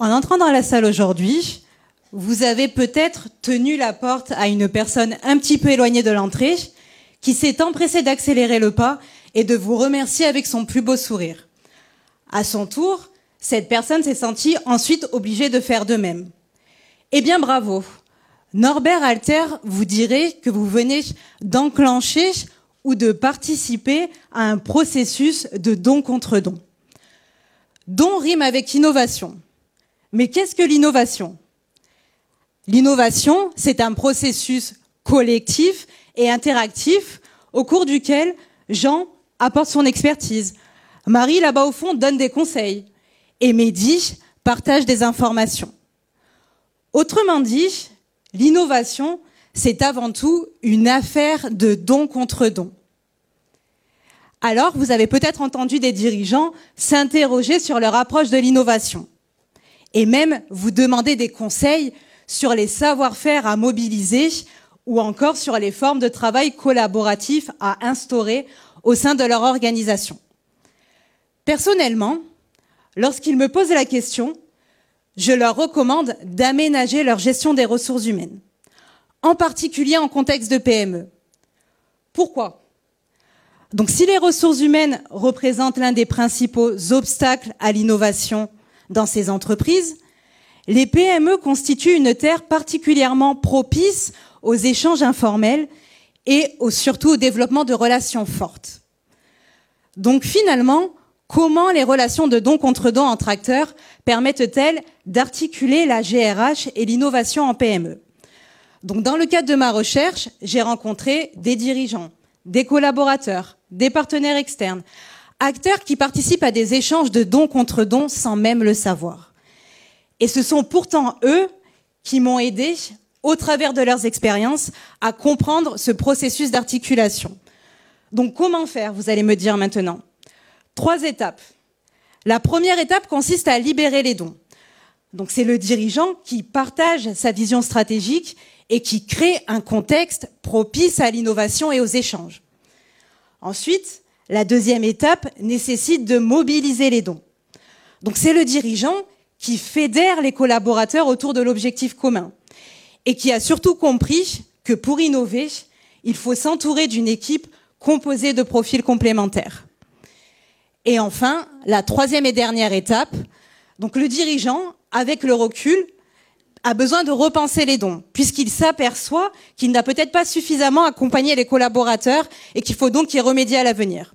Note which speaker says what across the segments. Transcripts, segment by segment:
Speaker 1: En entrant dans la salle aujourd'hui, vous avez peut-être tenu la porte à une personne un petit peu éloignée de l'entrée qui s'est empressée d'accélérer le pas et de vous remercier avec son plus beau sourire. À son tour, cette personne s'est sentie ensuite obligée de faire de même. Eh bien, bravo. Norbert Alter vous dirait que vous venez d'enclencher ou de participer à un processus de don contre don. Don rime avec innovation. Mais qu'est-ce que l'innovation? L'innovation, c'est un processus collectif et interactif au cours duquel Jean apporte son expertise, Marie là-bas au fond donne des conseils et Mehdi partage des informations. Autrement dit, l'innovation, c'est avant tout une affaire de don contre don. Alors, vous avez peut-être entendu des dirigeants s'interroger sur leur approche de l'innovation et même vous demander des conseils sur les savoir-faire à mobiliser ou encore sur les formes de travail collaboratif à instaurer au sein de leur organisation. Personnellement, lorsqu'ils me posent la question, je leur recommande d'aménager leur gestion des ressources humaines, en particulier en contexte de PME. Pourquoi? Donc si les ressources humaines représentent l'un des principaux obstacles à l'innovation dans ces entreprises, les PME constituent une terre particulièrement propice aux échanges informels et surtout au développement de relations fortes. Donc finalement, comment les relations de don contre don entre acteurs permettent-elles d'articuler la GRH et l'innovation en PME Donc dans le cadre de ma recherche, j'ai rencontré des dirigeants, des collaborateurs, des partenaires externes, acteurs qui participent à des échanges de don contre don sans même le savoir. Et ce sont pourtant eux qui m'ont aidé au travers de leurs expériences, à comprendre ce processus d'articulation. Donc comment faire, vous allez me dire maintenant? Trois étapes. La première étape consiste à libérer les dons. Donc c'est le dirigeant qui partage sa vision stratégique et qui crée un contexte propice à l'innovation et aux échanges. Ensuite, la deuxième étape nécessite de mobiliser les dons. Donc c'est le dirigeant qui fédère les collaborateurs autour de l'objectif commun et qui a surtout compris que pour innover, il faut s'entourer d'une équipe composée de profils complémentaires. Et enfin, la troisième et dernière étape, donc le dirigeant, avec le recul, a besoin de repenser les dons, puisqu'il s'aperçoit qu'il n'a peut-être pas suffisamment accompagné les collaborateurs et qu'il faut donc y remédier à l'avenir.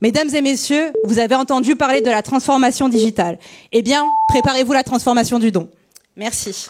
Speaker 1: Mesdames et messieurs, vous avez entendu parler de la transformation digitale. Eh bien, préparez-vous la transformation du don. Merci.